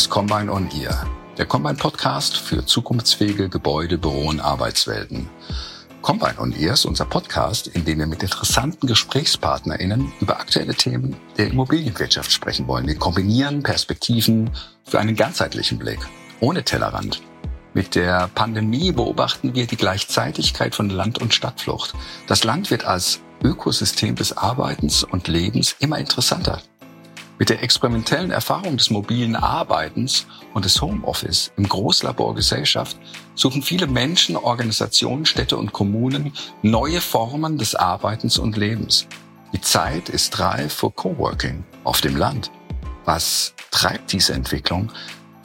Ist Combine on Ear, der Combine Podcast für zukunftsfähige Gebäude, Büro und Arbeitswelten. Combine on Ear ist unser Podcast, in dem wir mit interessanten GesprächspartnerInnen über aktuelle Themen der Immobilienwirtschaft sprechen wollen. Wir kombinieren Perspektiven für einen ganzheitlichen Blick, ohne Tellerrand. Mit der Pandemie beobachten wir die Gleichzeitigkeit von Land- und Stadtflucht. Das Land wird als Ökosystem des Arbeitens und Lebens immer interessanter. Mit der experimentellen Erfahrung des mobilen Arbeitens und des Homeoffice im Großlaborgesellschaft suchen viele Menschen, Organisationen, Städte und Kommunen neue Formen des Arbeitens und Lebens. Die Zeit ist reif für Coworking auf dem Land. Was treibt diese Entwicklung?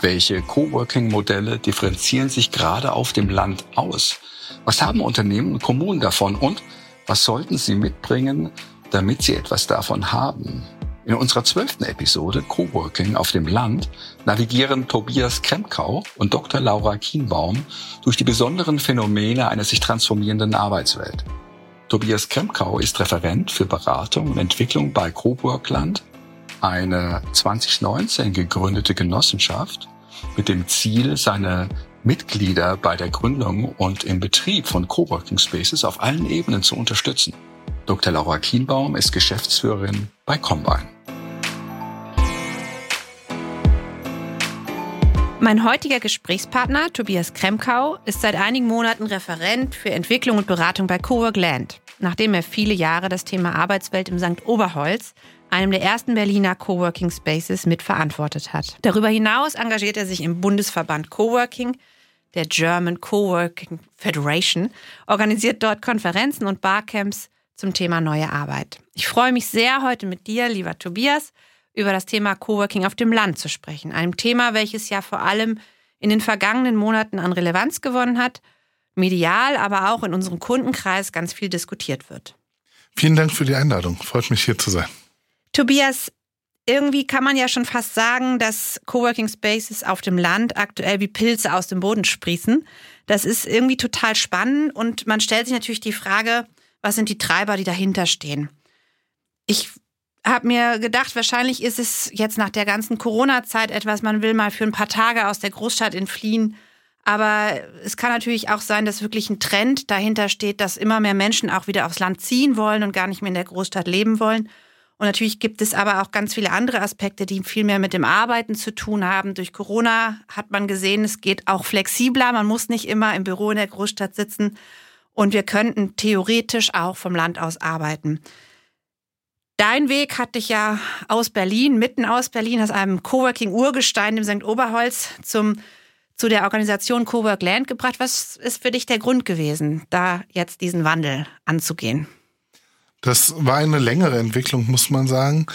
Welche Coworking-Modelle differenzieren sich gerade auf dem Land aus? Was haben Unternehmen und Kommunen davon und was sollten sie mitbringen, damit sie etwas davon haben? In unserer zwölften Episode Coworking auf dem Land navigieren Tobias Kremkau und Dr. Laura Kienbaum durch die besonderen Phänomene einer sich transformierenden Arbeitswelt. Tobias Kremkau ist Referent für Beratung und Entwicklung bei Coworkland, eine 2019 gegründete Genossenschaft mit dem Ziel, seine Mitglieder bei der Gründung und im Betrieb von Coworking Spaces auf allen Ebenen zu unterstützen. Dr. Laura Kienbaum ist Geschäftsführerin bei Combine. Mein heutiger Gesprächspartner, Tobias Kremkau, ist seit einigen Monaten Referent für Entwicklung und Beratung bei Cowork Land, nachdem er viele Jahre das Thema Arbeitswelt im St. Oberholz, einem der ersten Berliner Coworking Spaces, mitverantwortet hat. Darüber hinaus engagiert er sich im Bundesverband Coworking, der German Coworking Federation, organisiert dort Konferenzen und Barcamps zum Thema neue Arbeit. Ich freue mich sehr, heute mit dir, lieber Tobias, über das Thema Coworking auf dem Land zu sprechen. Einem Thema, welches ja vor allem in den vergangenen Monaten an Relevanz gewonnen hat, medial, aber auch in unserem Kundenkreis ganz viel diskutiert wird. Vielen Dank für die Einladung. Freut mich hier zu sein. Tobias, irgendwie kann man ja schon fast sagen, dass Coworking Spaces auf dem Land aktuell wie Pilze aus dem Boden sprießen. Das ist irgendwie total spannend und man stellt sich natürlich die Frage, was sind die Treiber, die dahinter stehen? Ich habe mir gedacht, wahrscheinlich ist es jetzt nach der ganzen Corona-Zeit etwas, man will mal für ein paar Tage aus der Großstadt entfliehen. Aber es kann natürlich auch sein, dass wirklich ein Trend dahinter steht, dass immer mehr Menschen auch wieder aufs Land ziehen wollen und gar nicht mehr in der Großstadt leben wollen. Und natürlich gibt es aber auch ganz viele andere Aspekte, die viel mehr mit dem Arbeiten zu tun haben. Durch Corona hat man gesehen, es geht auch flexibler. Man muss nicht immer im Büro in der Großstadt sitzen. Und wir könnten theoretisch auch vom Land aus arbeiten. Dein Weg hat dich ja aus Berlin, mitten aus Berlin, aus einem Coworking-Urgestein im St. Oberholz zum, zu der Organisation Cowork Land gebracht. Was ist für dich der Grund gewesen, da jetzt diesen Wandel anzugehen? Das war eine längere Entwicklung, muss man sagen.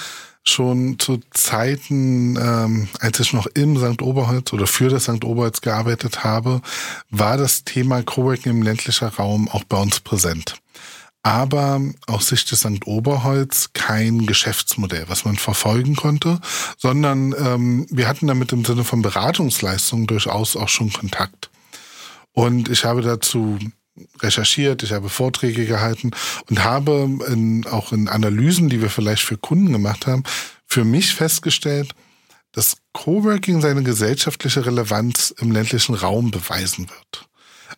Schon zu Zeiten, ähm, als ich noch im St. Oberholz oder für das St. Oberholz gearbeitet habe, war das Thema Coworking im ländlichen Raum auch bei uns präsent aber aus Sicht des St. Oberholz kein Geschäftsmodell, was man verfolgen konnte, sondern ähm, wir hatten damit im Sinne von Beratungsleistungen durchaus auch schon Kontakt. Und ich habe dazu recherchiert, ich habe Vorträge gehalten und habe in, auch in Analysen, die wir vielleicht für Kunden gemacht haben, für mich festgestellt, dass Coworking seine gesellschaftliche Relevanz im ländlichen Raum beweisen wird.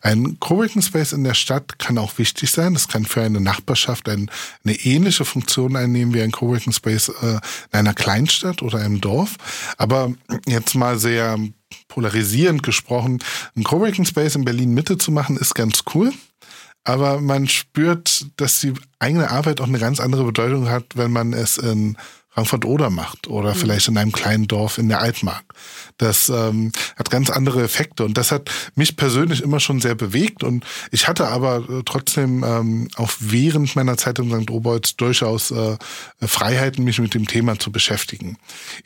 Ein Coworking Space in der Stadt kann auch wichtig sein. Das kann für eine Nachbarschaft ein, eine ähnliche Funktion einnehmen wie ein Coworking Space äh, in einer Kleinstadt oder einem Dorf. Aber jetzt mal sehr polarisierend gesprochen, ein Coworking Space in Berlin Mitte zu machen, ist ganz cool. Aber man spürt, dass die eigene Arbeit auch eine ganz andere Bedeutung hat, wenn man es in Frankfurt-Oder macht oder mhm. vielleicht in einem kleinen Dorf in der Altmark. Das ähm, hat ganz andere Effekte und das hat mich persönlich immer schon sehr bewegt und ich hatte aber äh, trotzdem ähm, auch während meiner Zeit in St. Oberholz durchaus äh, Freiheiten, mich mit dem Thema zu beschäftigen.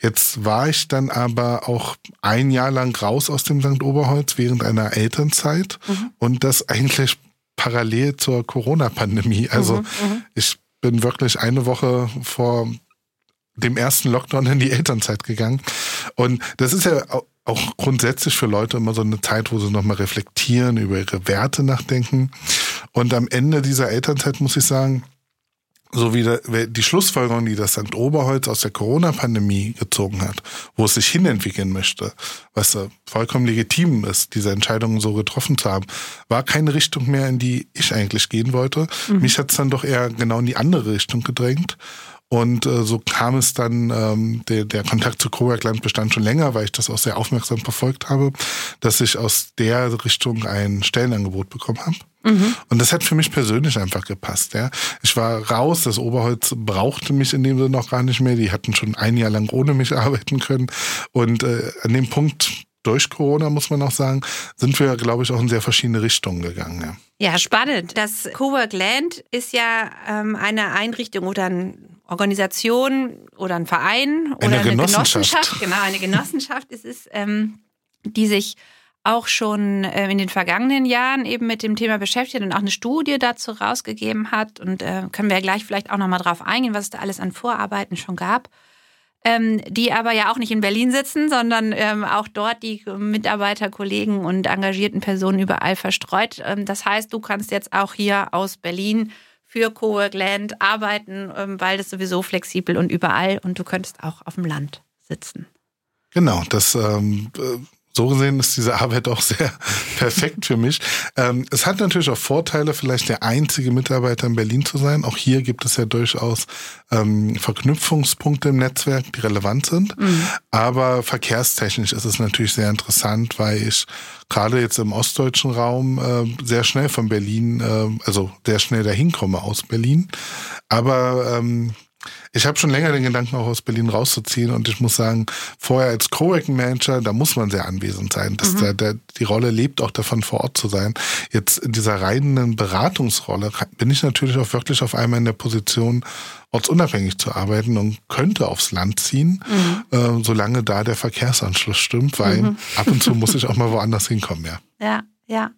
Jetzt war ich dann aber auch ein Jahr lang raus aus dem St. Oberholz während einer Elternzeit mhm. und das eigentlich parallel zur Corona-Pandemie. Also mhm, mhm. ich bin wirklich eine Woche vor dem ersten Lockdown in die Elternzeit gegangen. Und das ist ja auch grundsätzlich für Leute immer so eine Zeit, wo sie nochmal reflektieren, über ihre Werte nachdenken. Und am Ende dieser Elternzeit muss ich sagen, so wie die Schlussfolgerung, die das St. Oberholz aus der Corona-Pandemie gezogen hat, wo es sich hinentwickeln möchte, was vollkommen legitim ist, diese Entscheidungen so getroffen zu haben, war keine Richtung mehr, in die ich eigentlich gehen wollte. Mhm. Mich hat es dann doch eher genau in die andere Richtung gedrängt. Und äh, so kam es dann, ähm, der, der Kontakt zu Coworkland bestand schon länger, weil ich das auch sehr aufmerksam verfolgt habe, dass ich aus der Richtung ein Stellenangebot bekommen habe. Mhm. Und das hat für mich persönlich einfach gepasst. Ja. Ich war raus, das Oberholz brauchte mich in dem Sinne noch gar nicht mehr. Die hatten schon ein Jahr lang ohne mich arbeiten können. Und äh, an dem Punkt durch Corona, muss man auch sagen, sind wir, glaube ich, auch in sehr verschiedene Richtungen gegangen. Ja, ja spannend. Das Cowork Land ist ja ähm, eine Einrichtung oder ein Organisation oder ein Verein oder eine, eine Genossenschaft. Genossenschaft. Genau, eine Genossenschaft ist es, ähm, die sich auch schon äh, in den vergangenen Jahren eben mit dem Thema beschäftigt und auch eine Studie dazu rausgegeben hat. Und äh, können wir ja gleich vielleicht auch nochmal drauf eingehen, was es da alles an Vorarbeiten schon gab. Ähm, die aber ja auch nicht in Berlin sitzen, sondern ähm, auch dort die Mitarbeiter, Kollegen und engagierten Personen überall verstreut. Ähm, das heißt, du kannst jetzt auch hier aus Berlin für Cowork Land arbeiten, ähm, weil das sowieso flexibel und überall und du könntest auch auf dem Land sitzen. Genau, das ähm, äh, so gesehen ist diese Arbeit auch sehr perfekt für mich. Ähm, es hat natürlich auch Vorteile, vielleicht der einzige Mitarbeiter in Berlin zu sein. Auch hier gibt es ja durchaus ähm, Verknüpfungspunkte im Netzwerk, die relevant sind. Mhm. Aber verkehrstechnisch ist es natürlich sehr interessant, weil ich gerade jetzt im ostdeutschen Raum äh, sehr schnell von Berlin, äh, also sehr schnell dahin komme aus Berlin. Aber ähm, ich habe schon länger den Gedanken, auch aus Berlin rauszuziehen und ich muss sagen, vorher als Coworking Manager, da muss man sehr anwesend sein. Das, mhm. der, der, die Rolle lebt auch davon, vor Ort zu sein. Jetzt in dieser reinen Beratungsrolle bin ich natürlich auch wirklich auf einmal in der Position, ortsunabhängig zu arbeiten und könnte aufs Land ziehen, mhm. äh, solange da der Verkehrsanschluss stimmt, weil mhm. ab und zu muss ich auch mal woanders hinkommen, ja. Ja, ja.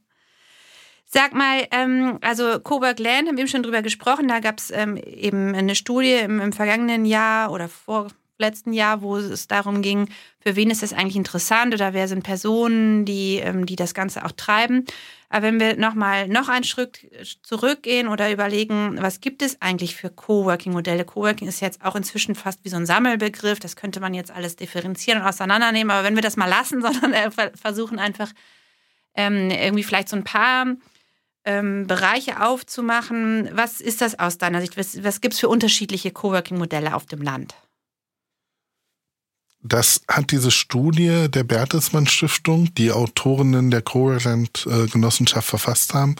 Sag mal, ähm, also Coburg Land, haben wir eben schon drüber gesprochen, da gab es ähm, eben eine Studie im, im, vergangenen Jahr oder vorletzten Jahr, wo es darum ging, für wen ist das eigentlich interessant oder wer sind Personen, die, ähm, die das Ganze auch treiben. Aber wenn wir nochmal noch einen Schritt zurückgehen oder überlegen, was gibt es eigentlich für Coworking-Modelle? Coworking ist jetzt auch inzwischen fast wie so ein Sammelbegriff. Das könnte man jetzt alles differenzieren und auseinandernehmen. Aber wenn wir das mal lassen, sondern äh, versuchen einfach ähm, irgendwie vielleicht so ein paar ähm, Bereiche aufzumachen. Was ist das aus deiner Sicht? Was, was gibt es für unterschiedliche Coworking-Modelle auf dem Land? Das hat diese Studie der Bertelsmann Stiftung, die Autorinnen der Coworking-Genossenschaft verfasst haben,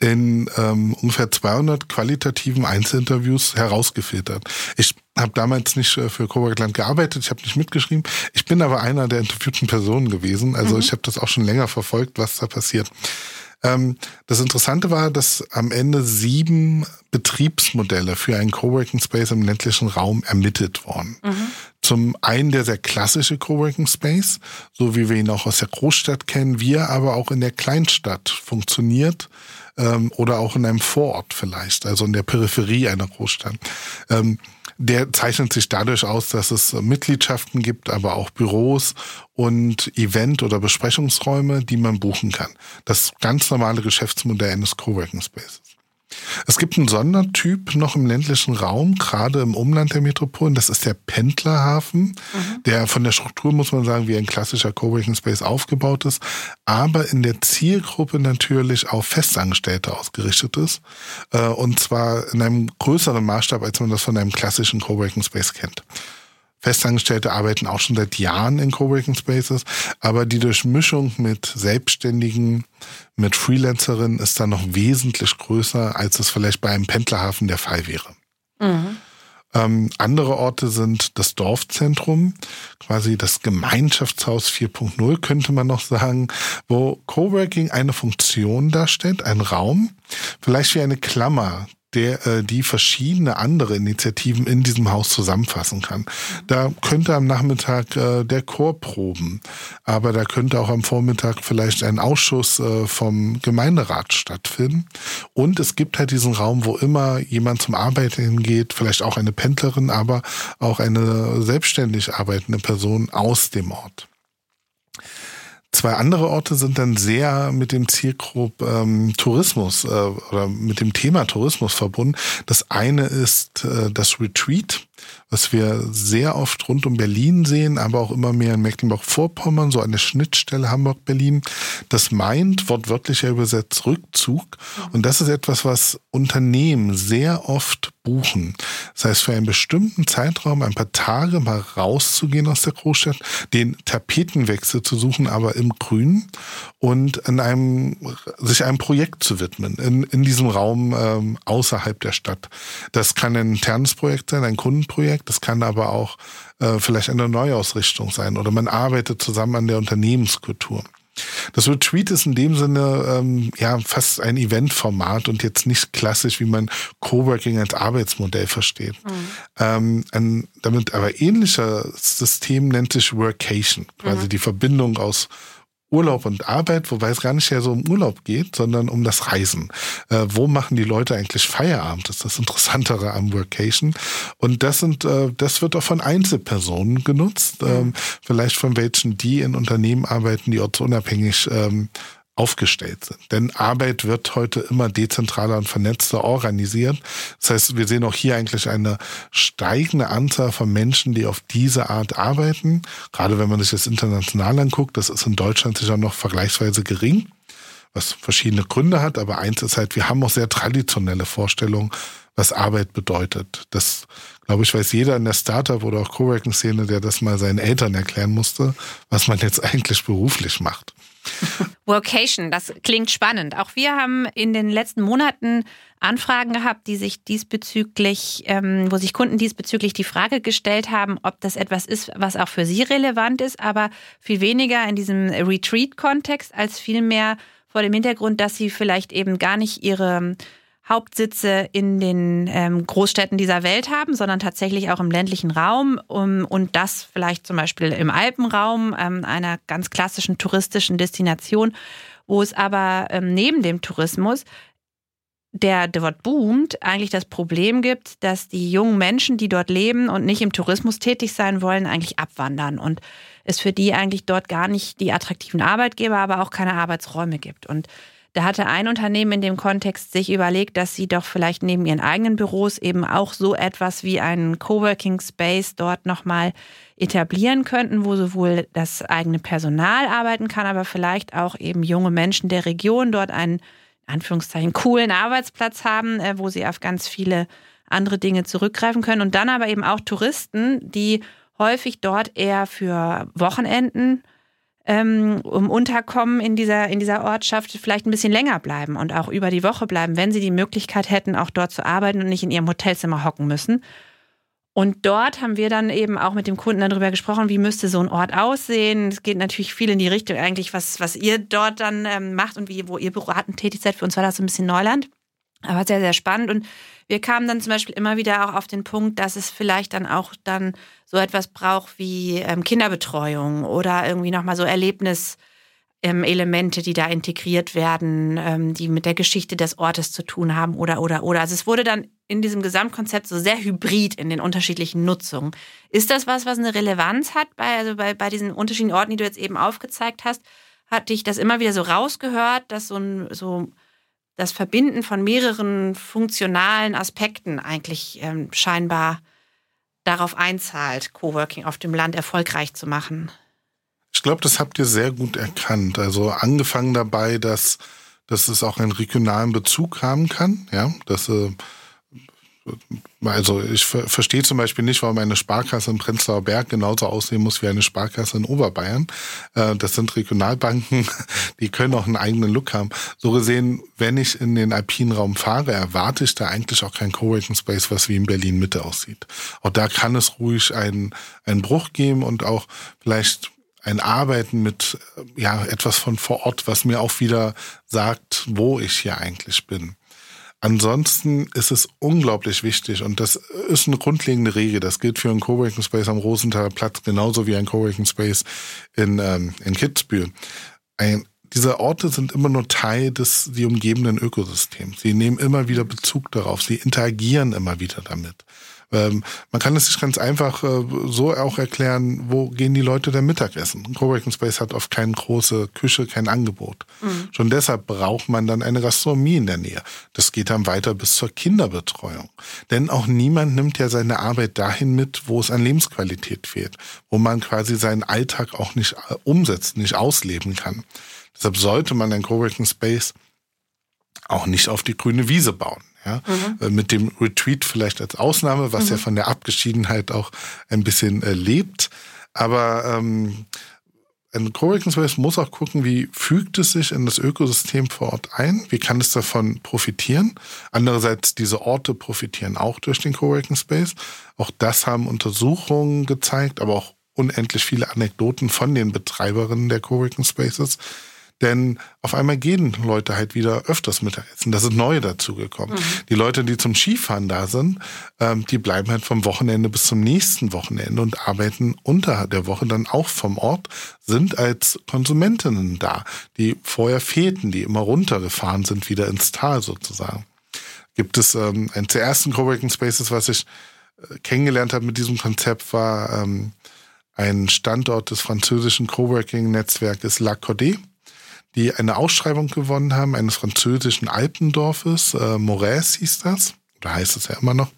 in ähm, ungefähr 200 qualitativen Einzelinterviews herausgefiltert. Ich habe damals nicht äh, für Coworkland gearbeitet, ich habe nicht mitgeschrieben. Ich bin aber einer der interviewten Personen gewesen. Also mhm. ich habe das auch schon länger verfolgt, was da passiert. Ähm, das Interessante war, dass am Ende sieben Betriebsmodelle für einen Coworking Space im ländlichen Raum ermittelt wurden. Mhm. Zum einen der sehr klassische Coworking Space, so wie wir ihn auch aus der Großstadt kennen, wie er aber auch in der Kleinstadt funktioniert ähm, oder auch in einem Vorort vielleicht, also in der Peripherie einer Großstadt. Der zeichnet sich dadurch aus, dass es Mitgliedschaften gibt, aber auch Büros und Event- oder Besprechungsräume, die man buchen kann. Das ganz normale Geschäftsmodell eines Coworking Spaces. Es gibt einen Sondertyp noch im ländlichen Raum, gerade im Umland der Metropolen. Das ist der Pendlerhafen, mhm. der von der Struktur, muss man sagen, wie ein klassischer Coworking Space aufgebaut ist, aber in der Zielgruppe natürlich auf Festangestellte ausgerichtet ist. Äh, und zwar in einem größeren Maßstab, als man das von einem klassischen Coworking Space kennt. Festangestellte arbeiten auch schon seit Jahren in Coworking Spaces, aber die Durchmischung mit Selbstständigen, mit Freelancerinnen ist dann noch wesentlich größer, als es vielleicht bei einem Pendlerhafen der Fall wäre. Mhm. Ähm, andere Orte sind das Dorfzentrum, quasi das Gemeinschaftshaus 4.0, könnte man noch sagen, wo Coworking eine Funktion darstellt, ein Raum, vielleicht wie eine Klammer, der äh, die verschiedene andere Initiativen in diesem Haus zusammenfassen kann. Da könnte am Nachmittag äh, der Chor proben, aber da könnte auch am Vormittag vielleicht ein Ausschuss äh, vom Gemeinderat stattfinden. Und es gibt halt diesen Raum, wo immer jemand zum Arbeiten hingeht, vielleicht auch eine Pendlerin, aber auch eine selbstständig arbeitende Person aus dem Ort. Zwei andere Orte sind dann sehr mit dem Zielgrupp ähm, Tourismus äh, oder mit dem Thema Tourismus verbunden. Das eine ist äh, das Retreat was wir sehr oft rund um Berlin sehen, aber auch immer mehr in Mecklenburg-Vorpommern, so eine Schnittstelle Hamburg-Berlin. Das meint wortwörtlicher übersetzt Rückzug. Und das ist etwas, was Unternehmen sehr oft buchen. Das heißt, für einen bestimmten Zeitraum, ein paar Tage mal rauszugehen aus der Großstadt, den Tapetenwechsel zu suchen, aber im Grün und an einem, sich einem Projekt zu widmen, in, in diesem Raum ähm, außerhalb der Stadt. Das kann ein internes Projekt sein, ein Kundenprojekt, das kann aber auch äh, vielleicht eine Neuausrichtung sein oder man arbeitet zusammen an der Unternehmenskultur. Das Retreat ist in dem Sinne ähm, ja fast ein Eventformat und jetzt nicht klassisch, wie man Coworking als Arbeitsmodell versteht. Mhm. Ähm, ein damit aber ähnlicher System nennt sich Workation, quasi mhm. die Verbindung aus Urlaub und Arbeit, wobei es gar nicht mehr so um Urlaub geht, sondern um das Reisen. Äh, wo machen die Leute eigentlich Feierabend? Das ist das Interessantere am Workation. Und das sind, äh, das wird auch von Einzelpersonen genutzt, ähm, vielleicht von welchen, die in Unternehmen arbeiten, die ortsunabhängig ähm, aufgestellt sind. Denn Arbeit wird heute immer dezentraler und vernetzter organisiert. Das heißt, wir sehen auch hier eigentlich eine steigende Anzahl von Menschen, die auf diese Art arbeiten. Gerade wenn man sich das international anguckt, das ist in Deutschland sicher noch vergleichsweise gering, was verschiedene Gründe hat. Aber eins ist halt, wir haben auch sehr traditionelle Vorstellungen, was Arbeit bedeutet. Das, glaube ich, weiß jeder in der Startup oder auch Coworking-Szene, der das mal seinen Eltern erklären musste, was man jetzt eigentlich beruflich macht. Workation, das klingt spannend. Auch wir haben in den letzten Monaten Anfragen gehabt, die sich diesbezüglich, ähm, wo sich Kunden diesbezüglich die Frage gestellt haben, ob das etwas ist, was auch für sie relevant ist, aber viel weniger in diesem Retreat-Kontext als vielmehr vor dem Hintergrund, dass sie vielleicht eben gar nicht ihre Hauptsitze in den ähm, Großstädten dieser Welt haben, sondern tatsächlich auch im ländlichen Raum um, und das vielleicht zum Beispiel im Alpenraum, ähm, einer ganz klassischen touristischen Destination, wo es aber ähm, neben dem Tourismus der dort boomt, eigentlich das Problem gibt, dass die jungen Menschen, die dort leben und nicht im Tourismus tätig sein wollen, eigentlich abwandern und es für die eigentlich dort gar nicht die attraktiven Arbeitgeber, aber auch keine Arbeitsräume gibt. Und da hatte ein Unternehmen in dem Kontext sich überlegt, dass sie doch vielleicht neben ihren eigenen Büros eben auch so etwas wie einen Coworking Space dort nochmal etablieren könnten, wo sowohl das eigene Personal arbeiten kann, aber vielleicht auch eben junge Menschen der Region dort einen, in Anführungszeichen, coolen Arbeitsplatz haben, äh, wo sie auf ganz viele andere Dinge zurückgreifen können. Und dann aber eben auch Touristen, die häufig dort eher für Wochenenden ähm, um Unterkommen in dieser, in dieser Ortschaft vielleicht ein bisschen länger bleiben und auch über die Woche bleiben, wenn sie die Möglichkeit hätten, auch dort zu arbeiten und nicht in ihrem Hotelzimmer hocken müssen. Und dort haben wir dann eben auch mit dem Kunden darüber gesprochen, wie müsste so ein Ort aussehen. Es geht natürlich viel in die Richtung eigentlich, was, was ihr dort dann ähm, macht und wie, wo ihr beratend tätig seid. Für uns war das so ein bisschen Neuland. Aber sehr, sehr spannend. Und wir kamen dann zum Beispiel immer wieder auch auf den Punkt, dass es vielleicht dann auch dann so etwas braucht wie ähm, Kinderbetreuung oder irgendwie nochmal so Erlebniselemente, ähm, die da integriert werden, ähm, die mit der Geschichte des Ortes zu tun haben oder, oder, oder. Also es wurde dann in diesem Gesamtkonzept so sehr hybrid in den unterschiedlichen Nutzungen. Ist das was, was eine Relevanz hat bei, also bei, bei diesen unterschiedlichen Orten, die du jetzt eben aufgezeigt hast? Hatte ich das immer wieder so rausgehört, dass so ein, so das Verbinden von mehreren funktionalen Aspekten eigentlich ähm, scheinbar darauf einzahlt, Coworking auf dem Land erfolgreich zu machen. Ich glaube, das habt ihr sehr gut erkannt. Also angefangen dabei, dass, dass es auch einen regionalen Bezug haben kann, ja, dass äh, also ich verstehe zum Beispiel nicht, warum eine Sparkasse in Prenzlauer Berg genauso aussehen muss wie eine Sparkasse in Oberbayern. Äh, das sind Regionalbanken, die können auch einen eigenen Look haben. So gesehen, wenn ich in den alpinen Raum fahre, erwarte ich da eigentlich auch kein Coworking Space, was wie in Berlin Mitte aussieht. Auch da kann es ruhig einen, einen Bruch geben und auch vielleicht ein Arbeiten mit ja etwas von vor Ort, was mir auch wieder sagt, wo ich hier eigentlich bin. Ansonsten ist es unglaublich wichtig und das ist eine grundlegende Regel. Das gilt für einen Coworking Space am Rosenthaler Platz genauso wie ein Coworking Space in, ähm, in Kitzbühel. Ein, diese Orte sind immer nur Teil des die umgebenden Ökosystems. Sie nehmen immer wieder Bezug darauf. Sie interagieren immer wieder damit. Ähm, man kann es sich ganz einfach äh, so auch erklären, wo gehen die Leute denn Mittagessen? Ein Coworking Space hat oft keine große Küche, kein Angebot. Mhm. Schon deshalb braucht man dann eine Gastronomie in der Nähe. Das geht dann weiter bis zur Kinderbetreuung. Denn auch niemand nimmt ja seine Arbeit dahin mit, wo es an Lebensqualität fehlt, wo man quasi seinen Alltag auch nicht äh, umsetzt, nicht ausleben kann. Deshalb sollte man ein Coworking Space auch nicht auf die grüne Wiese bauen. Ja? Mhm. Äh, mit dem Retreat vielleicht als Ausnahme, was mhm. ja von der Abgeschiedenheit auch ein bisschen äh, lebt. Aber ähm, ein Coworking Space muss auch gucken, wie fügt es sich in das Ökosystem vor Ort ein, wie kann es davon profitieren. Andererseits, diese Orte profitieren auch durch den Coworking Space. Auch das haben Untersuchungen gezeigt, aber auch unendlich viele Anekdoten von den Betreiberinnen der Coworking Spaces, denn auf einmal gehen Leute halt wieder öfters Mittagessen. Da sind neue dazugekommen. Mhm. Die Leute, die zum Skifahren da sind, ähm, die bleiben halt vom Wochenende bis zum nächsten Wochenende und arbeiten unter der Woche dann auch vom Ort, sind als Konsumentinnen da, die vorher fehlten, die immer runtergefahren sind, wieder ins Tal sozusagen. Gibt es ähm, einen der ersten Coworking Spaces, was ich äh, kennengelernt habe mit diesem Konzept, war ähm, ein Standort des französischen Coworking-Netzwerkes La Cordée die eine Ausschreibung gewonnen haben eines französischen Alpendorfes, äh, Moraes hieß das, oder heißt es ja immer noch,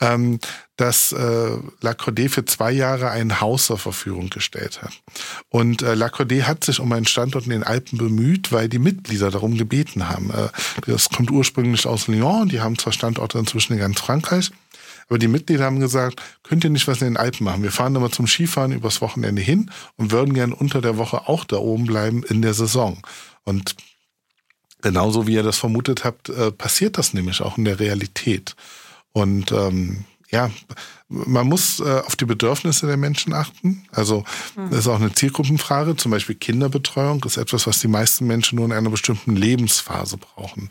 ähm, dass äh, La Cordée für zwei Jahre ein Haus zur Verfügung gestellt hat. Und äh, La Cordée hat sich um einen Standort in den Alpen bemüht, weil die Mitglieder darum gebeten haben. Äh, das kommt ursprünglich aus Lyon, die haben zwar Standorte inzwischen in ganz Frankreich, aber die Mitglieder haben gesagt, könnt ihr nicht was in den Alpen machen? Wir fahren immer zum Skifahren übers Wochenende hin und würden gern unter der Woche auch da oben bleiben in der Saison. Und genauso wie ihr das vermutet habt, äh, passiert das nämlich auch in der Realität. Und ähm, ja, man muss äh, auf die Bedürfnisse der Menschen achten. Also mhm. das ist auch eine Zielgruppenfrage. Zum Beispiel Kinderbetreuung ist etwas, was die meisten Menschen nur in einer bestimmten Lebensphase brauchen.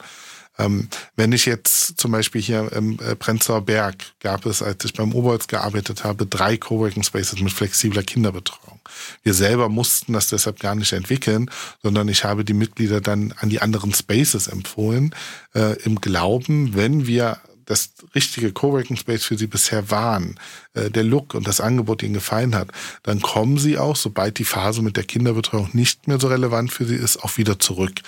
Ähm, wenn ich jetzt zum Beispiel hier im äh, Prenzlauer Berg gab es, als ich beim Oberholz gearbeitet habe, drei Coworking Spaces mit flexibler Kinderbetreuung. Wir selber mussten das deshalb gar nicht entwickeln, sondern ich habe die Mitglieder dann an die anderen Spaces empfohlen, äh, im Glauben, wenn wir das richtige Coworking Space für sie bisher waren, äh, der Look und das Angebot ihnen gefallen hat, dann kommen sie auch, sobald die Phase mit der Kinderbetreuung nicht mehr so relevant für sie ist, auch wieder zurück.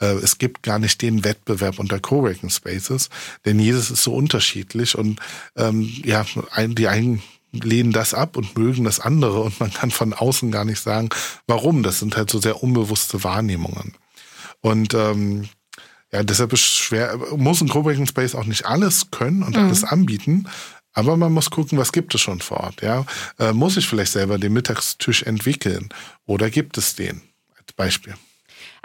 Äh, es gibt gar nicht den Wettbewerb unter Coworking Spaces, denn jedes ist so unterschiedlich und ähm, ja, die einen lehnen das ab und mögen das andere und man kann von außen gar nicht sagen, warum. Das sind halt so sehr unbewusste Wahrnehmungen. Und ähm, ja, deshalb ist schwer, muss ein Coworking Space auch nicht alles können und mhm. alles anbieten. Aber man muss gucken, was gibt es schon vor Ort. Ja? Äh, muss ich vielleicht selber den Mittagstisch entwickeln oder gibt es den als Beispiel?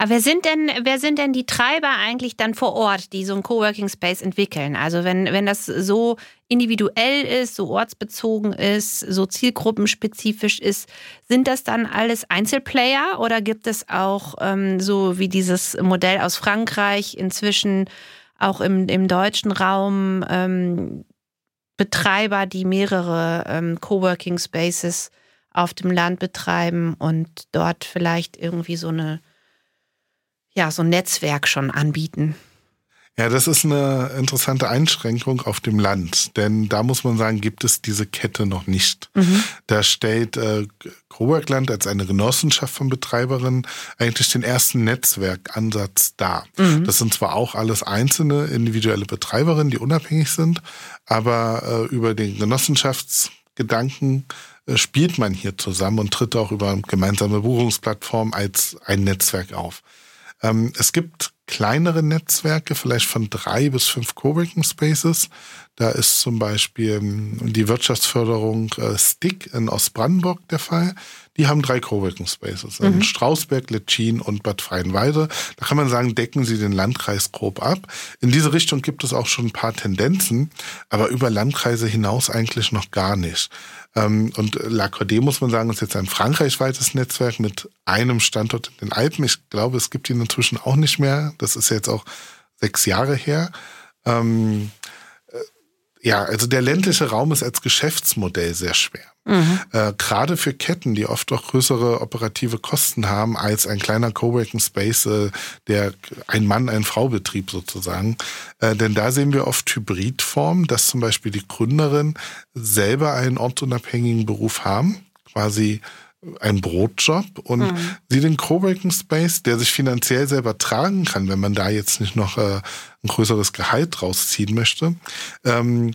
Aber wer sind denn, wer sind denn die Treiber eigentlich dann vor Ort, die so ein Coworking Space entwickeln? Also wenn, wenn das so individuell ist, so ortsbezogen ist, so zielgruppenspezifisch ist, sind das dann alles Einzelplayer oder gibt es auch ähm, so wie dieses Modell aus Frankreich inzwischen auch im, im deutschen Raum ähm, Betreiber, die mehrere ähm, Coworking Spaces auf dem Land betreiben und dort vielleicht irgendwie so eine ja, so ein Netzwerk schon anbieten. Ja, das ist eine interessante Einschränkung auf dem Land, denn da muss man sagen, gibt es diese Kette noch nicht. Mhm. Da stellt äh, Coworkland als eine Genossenschaft von Betreiberinnen eigentlich den ersten Netzwerkansatz dar. Mhm. Das sind zwar auch alles einzelne individuelle Betreiberinnen, die unabhängig sind, aber äh, über den Genossenschaftsgedanken äh, spielt man hier zusammen und tritt auch über gemeinsame Buchungsplattformen als ein Netzwerk auf. Ähm, es gibt kleinere Netzwerke, vielleicht von drei bis fünf Coworking Spaces. Da ist zum Beispiel ähm, die Wirtschaftsförderung äh, Stick in Ostbrandenburg der Fall. Die haben drei Coworking Spaces mhm. in Strausberg, Letschin und Bad Freienwalde. Da kann man sagen, decken sie den Landkreis grob ab. In diese Richtung gibt es auch schon ein paar Tendenzen, aber über Landkreise hinaus eigentlich noch gar nicht. Ähm, und La Cordée, muss man sagen, ist jetzt ein frankreichweites Netzwerk mit einem Standort in den Alpen. Ich glaube, es gibt ihn inzwischen auch nicht mehr. Das ist jetzt auch sechs Jahre her. Ähm, ja, also der ländliche Raum ist als Geschäftsmodell sehr schwer. Mhm. Äh, Gerade für Ketten, die oft auch größere operative Kosten haben als ein kleiner Coworking Space, äh, der ein Mann, ein Frau Betrieb sozusagen. Äh, denn da sehen wir oft Hybridformen, dass zum Beispiel die Gründerin selber einen ortsunabhängigen Beruf haben, quasi ein Brotjob und mhm. sie den Coworking Space, der sich finanziell selber tragen kann, wenn man da jetzt nicht noch äh, ein größeres Gehalt rausziehen möchte, ähm,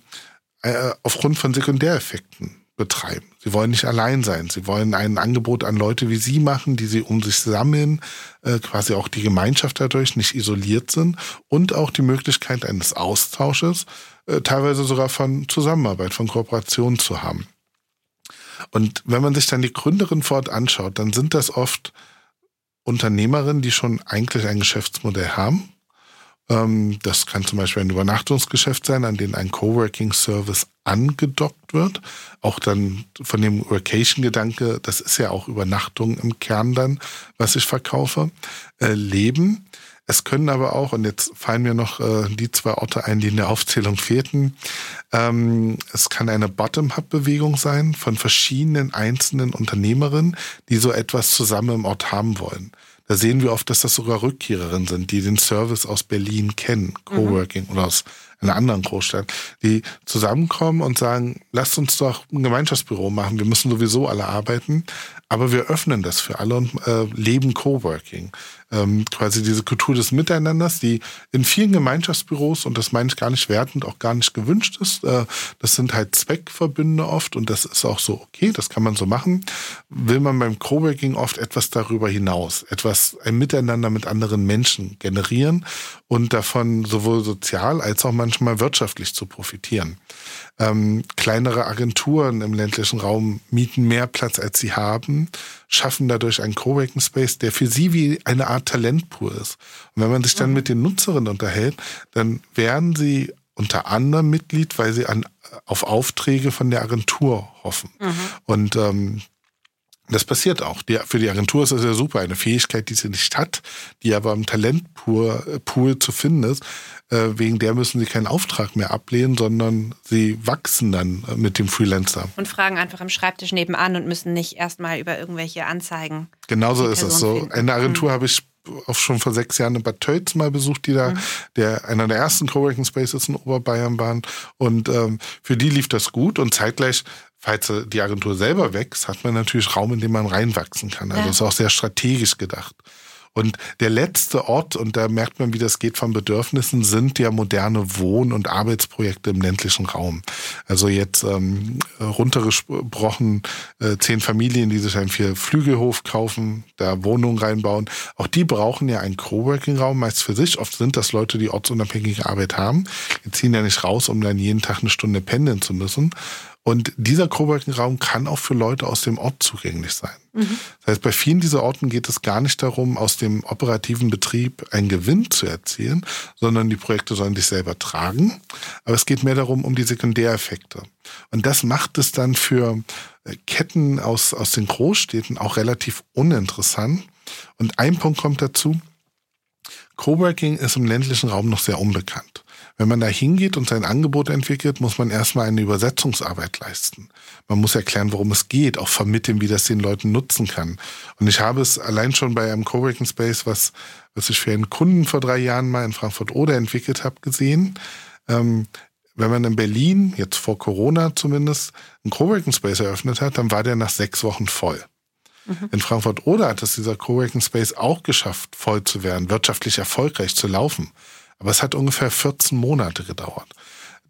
äh, aufgrund von Sekundäreffekten betreiben. Sie wollen nicht allein sein. Sie wollen ein Angebot an Leute wie Sie machen, die Sie um sich sammeln, äh, quasi auch die Gemeinschaft dadurch nicht isoliert sind und auch die Möglichkeit eines Austausches, äh, teilweise sogar von Zusammenarbeit, von Kooperation zu haben. Und wenn man sich dann die Gründerin vor Ort anschaut, dann sind das oft Unternehmerinnen, die schon eigentlich ein Geschäftsmodell haben. Ähm, das kann zum Beispiel ein Übernachtungsgeschäft sein, an dem ein Coworking-Service angedockt wird. Auch dann von dem Workation-Gedanke, das ist ja auch Übernachtung im Kern dann, was ich verkaufe, äh, leben. Es können aber auch, und jetzt fallen mir noch äh, die zwei Orte ein, die in der Aufzählung fehlten, ähm, es kann eine Bottom-up-Bewegung sein von verschiedenen einzelnen Unternehmerinnen, die so etwas zusammen im Ort haben wollen. Da sehen wir oft, dass das sogar Rückkehrerinnen sind, die den Service aus Berlin kennen, Coworking mhm. oder aus einer anderen Großstadt, die zusammenkommen und sagen, lasst uns doch ein Gemeinschaftsbüro machen. Wir müssen sowieso alle arbeiten, aber wir öffnen das für alle und äh, leben Coworking ähm, quasi diese Kultur des Miteinanders, die in vielen Gemeinschaftsbüros, und das meine ich gar nicht wertend, auch gar nicht gewünscht ist, äh, das sind halt Zweckverbünde oft und das ist auch so okay, das kann man so machen, will man beim Coworking oft etwas darüber hinaus, etwas, ein Miteinander mit anderen Menschen generieren und davon sowohl sozial als auch manchmal wirtschaftlich zu profitieren. Ähm, kleinere Agenturen im ländlichen Raum mieten mehr Platz, als sie haben, schaffen dadurch einen Coworking Space, der für sie wie eine Art Talentpool ist. Und wenn man sich dann mhm. mit den Nutzerinnen unterhält, dann werden sie unter anderem Mitglied, weil sie an, auf Aufträge von der Agentur hoffen. Mhm. Und ähm, das passiert auch. Die, für die Agentur ist das ja super. Eine Fähigkeit, die sie nicht hat, die aber im Talentpool äh, Pool zu finden ist. Äh, wegen der müssen sie keinen Auftrag mehr ablehnen, sondern sie wachsen dann äh, mit dem Freelancer. Und fragen einfach am Schreibtisch nebenan und müssen nicht erstmal über irgendwelche Anzeigen. Genauso ist es so. Finden. Eine Agentur mhm. habe ich auch schon vor sechs Jahren in Bad Tölz mal besucht, die da mhm. der einer der ersten Coworking Spaces in Oberbayern waren. Und ähm, für die lief das gut und zeitgleich falls die Agentur selber wächst, hat man natürlich Raum, in dem man reinwachsen kann. Also ja. ist auch sehr strategisch gedacht. Und der letzte Ort, und da merkt man, wie das geht von Bedürfnissen, sind ja moderne Wohn- und Arbeitsprojekte im ländlichen Raum. Also jetzt ähm, runtergesprochen, äh, zehn Familien, die sich einen Vier-Flügelhof kaufen, da Wohnungen reinbauen. Auch die brauchen ja einen Coworking-Raum meist für sich. Oft sind das Leute, die ortsunabhängige Arbeit haben. Die ziehen ja nicht raus, um dann jeden Tag eine Stunde pendeln zu müssen. Und dieser Coworking-Raum kann auch für Leute aus dem Ort zugänglich sein. Mhm. Das heißt, bei vielen dieser Orten geht es gar nicht darum, aus dem operativen Betrieb einen Gewinn zu erzielen, sondern die Projekte sollen sich selber tragen. Aber es geht mehr darum, um die Sekundäreffekte. Und das macht es dann für äh, Ketten aus, aus den Großstädten auch relativ uninteressant. Und ein Punkt kommt dazu. Coworking ist im ländlichen Raum noch sehr unbekannt. Wenn man da hingeht und sein Angebot entwickelt, muss man erstmal eine Übersetzungsarbeit leisten. Man muss erklären, worum es geht, auch vermitteln, wie das den Leuten nutzen kann. Und ich habe es allein schon bei einem Coworking Space, was, was ich für einen Kunden vor drei Jahren mal in Frankfurt oder entwickelt habe, gesehen. Ähm, wenn man in Berlin, jetzt vor Corona zumindest, einen Coworking Space eröffnet hat, dann war der nach sechs Wochen voll. Mhm. In Frankfurt oder hat es dieser Coworking Space auch geschafft, voll zu werden, wirtschaftlich erfolgreich zu laufen. Aber es hat ungefähr 14 Monate gedauert.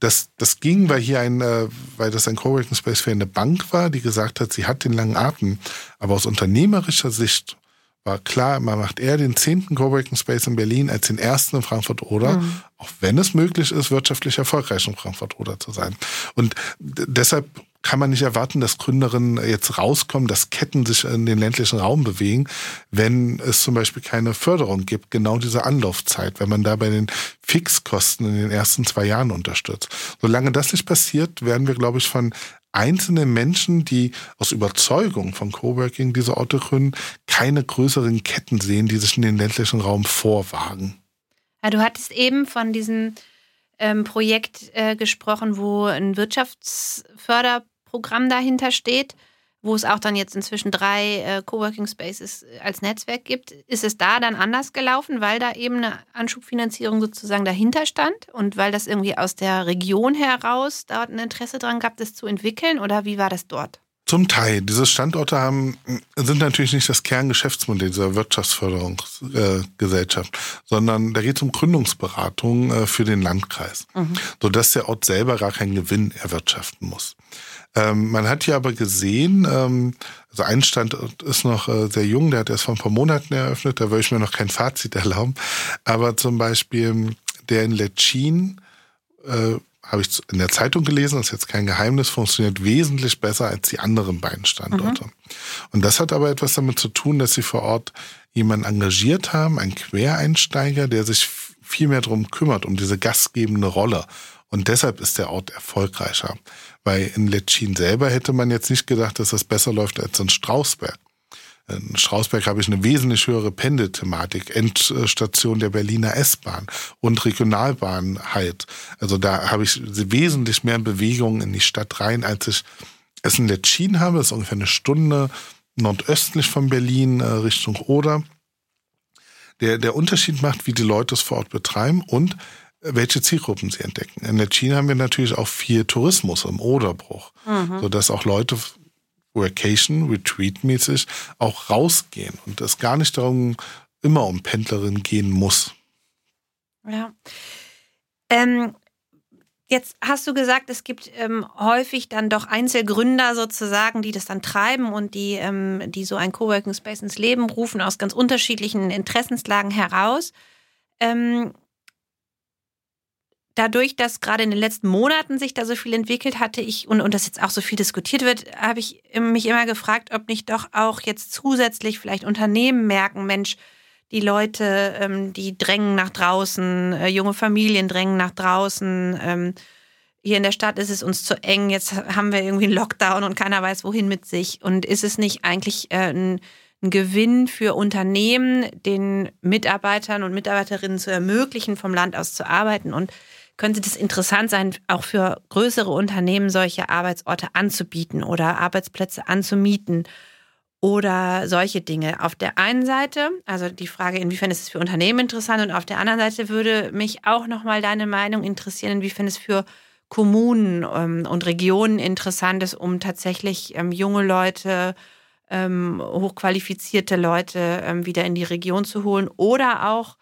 Das, das ging, weil hier ein, äh, weil das ein Coworking Space für eine Bank war, die gesagt hat, sie hat den langen Atem. Aber aus unternehmerischer Sicht war klar, man macht eher den zehnten Coworking Space in Berlin als den ersten in Frankfurt oder, mhm. auch wenn es möglich ist, wirtschaftlich erfolgreich in Frankfurt oder zu sein. Und deshalb kann man nicht erwarten, dass Gründerinnen jetzt rauskommen, dass Ketten sich in den ländlichen Raum bewegen, wenn es zum Beispiel keine Förderung gibt, genau diese Anlaufzeit, wenn man da bei den Fixkosten in den ersten zwei Jahren unterstützt. Solange das nicht passiert, werden wir, glaube ich, von einzelnen Menschen, die aus Überzeugung von Coworking diese Orte gründen, keine größeren Ketten sehen, die sich in den ländlichen Raum vorwagen. Ja, du hattest eben von diesen ähm, Projekt äh, gesprochen, wo ein Wirtschaftsförderprogramm dahinter steht, wo es auch dann jetzt inzwischen drei äh, Coworking Spaces als Netzwerk gibt. Ist es da dann anders gelaufen, weil da eben eine Anschubfinanzierung sozusagen dahinter stand und weil das irgendwie aus der Region heraus dort ein Interesse dran gab, das zu entwickeln? Oder wie war das dort? Zum Teil. Diese Standorte haben, sind natürlich nicht das Kerngeschäftsmodell dieser Wirtschaftsförderungsgesellschaft, äh, sondern da geht es um Gründungsberatung äh, für den Landkreis, mhm. sodass der Ort selber gar keinen Gewinn erwirtschaften muss. Ähm, man hat hier aber gesehen, ähm, also ein Standort ist noch äh, sehr jung, der hat erst vor ein paar Monaten eröffnet, da würde ich mir noch kein Fazit erlauben, aber zum Beispiel der in Lechin, äh, habe ich in der Zeitung gelesen, das ist jetzt kein Geheimnis, funktioniert wesentlich besser als die anderen beiden Standorte. Mhm. Und das hat aber etwas damit zu tun, dass sie vor Ort jemanden engagiert haben, einen Quereinsteiger, der sich viel mehr darum kümmert, um diese gastgebende Rolle. Und deshalb ist der Ort erfolgreicher. Weil in Letschin selber hätte man jetzt nicht gedacht, dass das besser läuft als in Strausberg. In Strausberg habe ich eine wesentlich höhere Pendelthematik, Endstation der Berliner S-Bahn und Regionalbahn halt. Also da habe ich wesentlich mehr Bewegung in die Stadt rein, als ich es in Letschin habe. Das ist ungefähr eine Stunde nordöstlich von Berlin äh, Richtung Oder. Der, der Unterschied macht, wie die Leute es vor Ort betreiben und welche Zielgruppen sie entdecken. In der China haben wir natürlich auch viel Tourismus im Oderbruch, mhm. sodass auch Leute Workation, Retreat-mäßig auch rausgehen und es gar nicht darum immer um Pendlerin gehen muss. Ja. Ähm, jetzt hast du gesagt, es gibt ähm, häufig dann doch Einzelgründer sozusagen, die das dann treiben und die, ähm, die so ein Coworking Space ins Leben rufen aus ganz unterschiedlichen Interessenslagen heraus. Dadurch, dass gerade in den letzten Monaten sich da so viel entwickelt hatte, ich und, und das jetzt auch so viel diskutiert wird, habe ich mich immer gefragt, ob nicht doch auch jetzt zusätzlich vielleicht Unternehmen merken, Mensch, die Leute, ähm, die drängen nach draußen, äh, junge Familien drängen nach draußen. Ähm, hier in der Stadt ist es uns zu eng, jetzt haben wir irgendwie einen Lockdown und keiner weiß, wohin mit sich. Und ist es nicht eigentlich äh, ein, ein Gewinn für Unternehmen, den Mitarbeitern und Mitarbeiterinnen zu ermöglichen, vom Land aus zu arbeiten und könnte das interessant sein, auch für größere Unternehmen solche Arbeitsorte anzubieten oder Arbeitsplätze anzumieten oder solche Dinge. Auf der einen Seite, also die Frage, inwiefern ist es für Unternehmen interessant und auf der anderen Seite würde mich auch nochmal deine Meinung interessieren, inwiefern es für Kommunen ähm, und Regionen interessant ist, um tatsächlich ähm, junge Leute, ähm, hochqualifizierte Leute wieder in die Region zu holen oder auch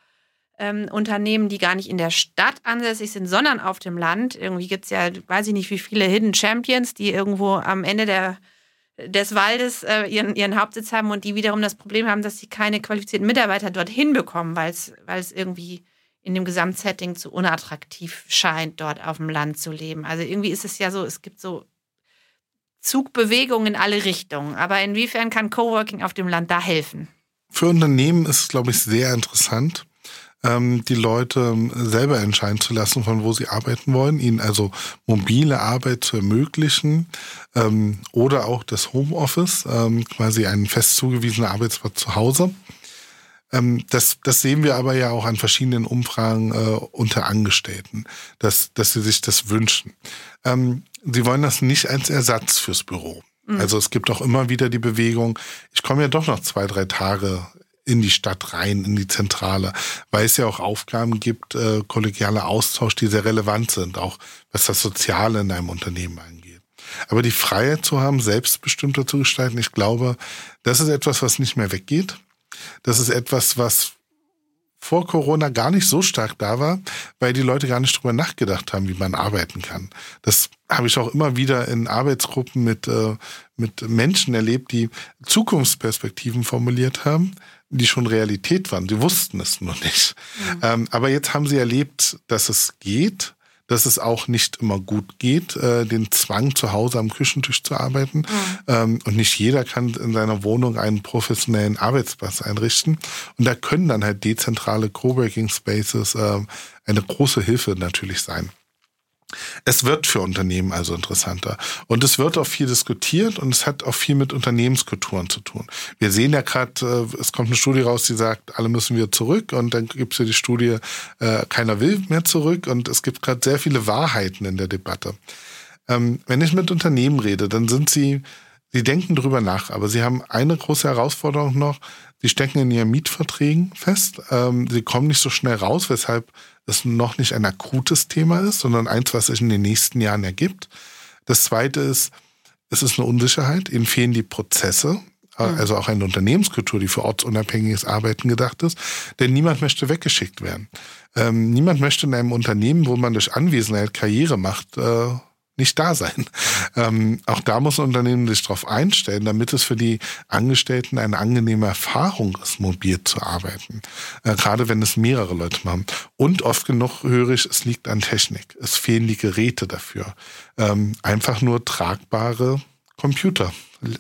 ähm, Unternehmen, die gar nicht in der Stadt ansässig sind, sondern auf dem Land. Irgendwie gibt es ja, weiß ich nicht, wie viele Hidden Champions, die irgendwo am Ende der, des Waldes äh, ihren, ihren Hauptsitz haben und die wiederum das Problem haben, dass sie keine qualifizierten Mitarbeiter dorthin bekommen, weil es irgendwie in dem Gesamtsetting zu unattraktiv scheint, dort auf dem Land zu leben. Also irgendwie ist es ja so, es gibt so Zugbewegungen in alle Richtungen. Aber inwiefern kann Coworking auf dem Land da helfen? Für Unternehmen ist es, glaube ich, sehr interessant, die Leute ähm, selber entscheiden zu lassen, von wo sie arbeiten wollen, ihnen also mobile Arbeit zu ermöglichen ähm, oder auch das Homeoffice, ähm, quasi einen fest zugewiesenen Arbeitsplatz zu Hause. Ähm, das, das sehen wir aber ja auch an verschiedenen Umfragen äh, unter Angestellten, dass, dass sie sich das wünschen. Ähm, sie wollen das nicht als Ersatz fürs Büro. Mhm. Also es gibt auch immer wieder die Bewegung, ich komme ja doch noch zwei, drei Tage in die Stadt rein, in die Zentrale, weil es ja auch Aufgaben gibt, äh, kollegialer Austausch, die sehr relevant sind, auch was das Soziale in einem Unternehmen angeht. Aber die Freiheit zu haben, selbstbestimmter zu gestalten, ich glaube, das ist etwas, was nicht mehr weggeht. Das ist etwas, was vor Corona gar nicht so stark da war, weil die Leute gar nicht drüber nachgedacht haben, wie man arbeiten kann. Das habe ich auch immer wieder in Arbeitsgruppen mit, äh, mit Menschen erlebt, die Zukunftsperspektiven formuliert haben, die schon Realität waren. Die wussten es nur nicht. Mhm. Ähm, aber jetzt haben sie erlebt, dass es geht, dass es auch nicht immer gut geht, äh, den Zwang zu Hause am Küchentisch zu arbeiten. Mhm. Ähm, und nicht jeder kann in seiner Wohnung einen professionellen Arbeitsplatz einrichten. Und da können dann halt dezentrale Coworking Spaces äh, eine große Hilfe natürlich sein. Es wird für Unternehmen also interessanter. Und es wird auch viel diskutiert und es hat auch viel mit Unternehmenskulturen zu tun. Wir sehen ja gerade, äh, es kommt eine Studie raus, die sagt, alle müssen wieder zurück. Und dann gibt es ja die Studie, äh, keiner will mehr zurück. Und es gibt gerade sehr viele Wahrheiten in der Debatte. Ähm, wenn ich mit Unternehmen rede, dann sind sie, sie denken drüber nach, aber sie haben eine große Herausforderung noch. Sie stecken in ihren Mietverträgen fest. Ähm, sie kommen nicht so schnell raus, weshalb es noch nicht ein akutes Thema ist, sondern eins, was sich in den nächsten Jahren ergibt. Das zweite ist, es ist eine Unsicherheit, ihnen fehlen die Prozesse, äh, also auch eine Unternehmenskultur, die für ortsunabhängiges Arbeiten gedacht ist. Denn niemand möchte weggeschickt werden. Ähm, niemand möchte in einem Unternehmen, wo man durch Anwesenheit Karriere macht, äh, nicht da sein. Ähm, auch da muss ein Unternehmen sich darauf einstellen, damit es für die Angestellten eine angenehme Erfahrung ist, mobil zu arbeiten. Äh, gerade wenn es mehrere Leute machen. Und oft genug höre ich, es liegt an Technik. Es fehlen die Geräte dafür. Ähm, einfach nur tragbare Computer,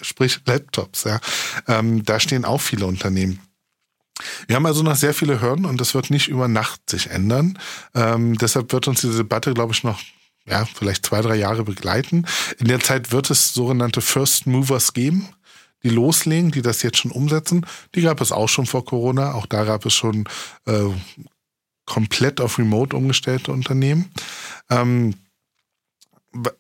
sprich Laptops. Ja. Ähm, da stehen auch viele Unternehmen. Wir haben also noch sehr viele Hürden und das wird nicht über Nacht sich ändern. Ähm, deshalb wird uns diese Debatte, glaube ich, noch ja, vielleicht zwei, drei Jahre begleiten. In der Zeit wird es sogenannte First Movers geben, die loslegen, die das jetzt schon umsetzen. Die gab es auch schon vor Corona. Auch da gab es schon äh, komplett auf Remote umgestellte Unternehmen. Ähm,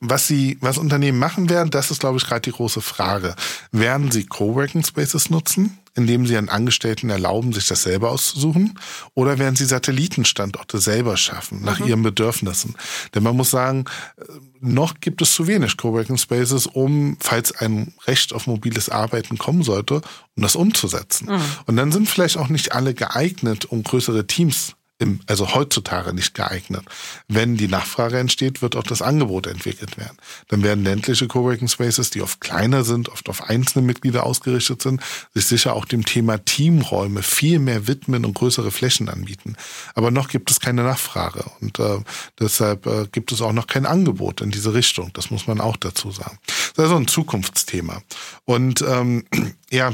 was sie, was Unternehmen machen werden, das ist, glaube ich, gerade die große Frage. Werden sie Coworking Spaces nutzen, indem sie an Angestellten erlauben, sich das selber auszusuchen? Oder werden sie Satellitenstandorte selber schaffen, nach mhm. ihren Bedürfnissen? Denn man muss sagen, äh, noch gibt es zu wenig Coworking Spaces, um, falls ein Recht auf mobiles Arbeiten kommen sollte, um das umzusetzen. Mhm. Und dann sind vielleicht auch nicht alle geeignet, um größere Teams im, also heutzutage nicht geeignet. Wenn die Nachfrage entsteht, wird auch das Angebot entwickelt werden. Dann werden ländliche Coworking Spaces, die oft kleiner sind, oft auf einzelne Mitglieder ausgerichtet sind, sich sicher auch dem Thema Teamräume viel mehr widmen und größere Flächen anbieten. Aber noch gibt es keine Nachfrage und äh, deshalb äh, gibt es auch noch kein Angebot in diese Richtung. Das muss man auch dazu sagen. Das ist also ein Zukunftsthema. Und ähm, ja,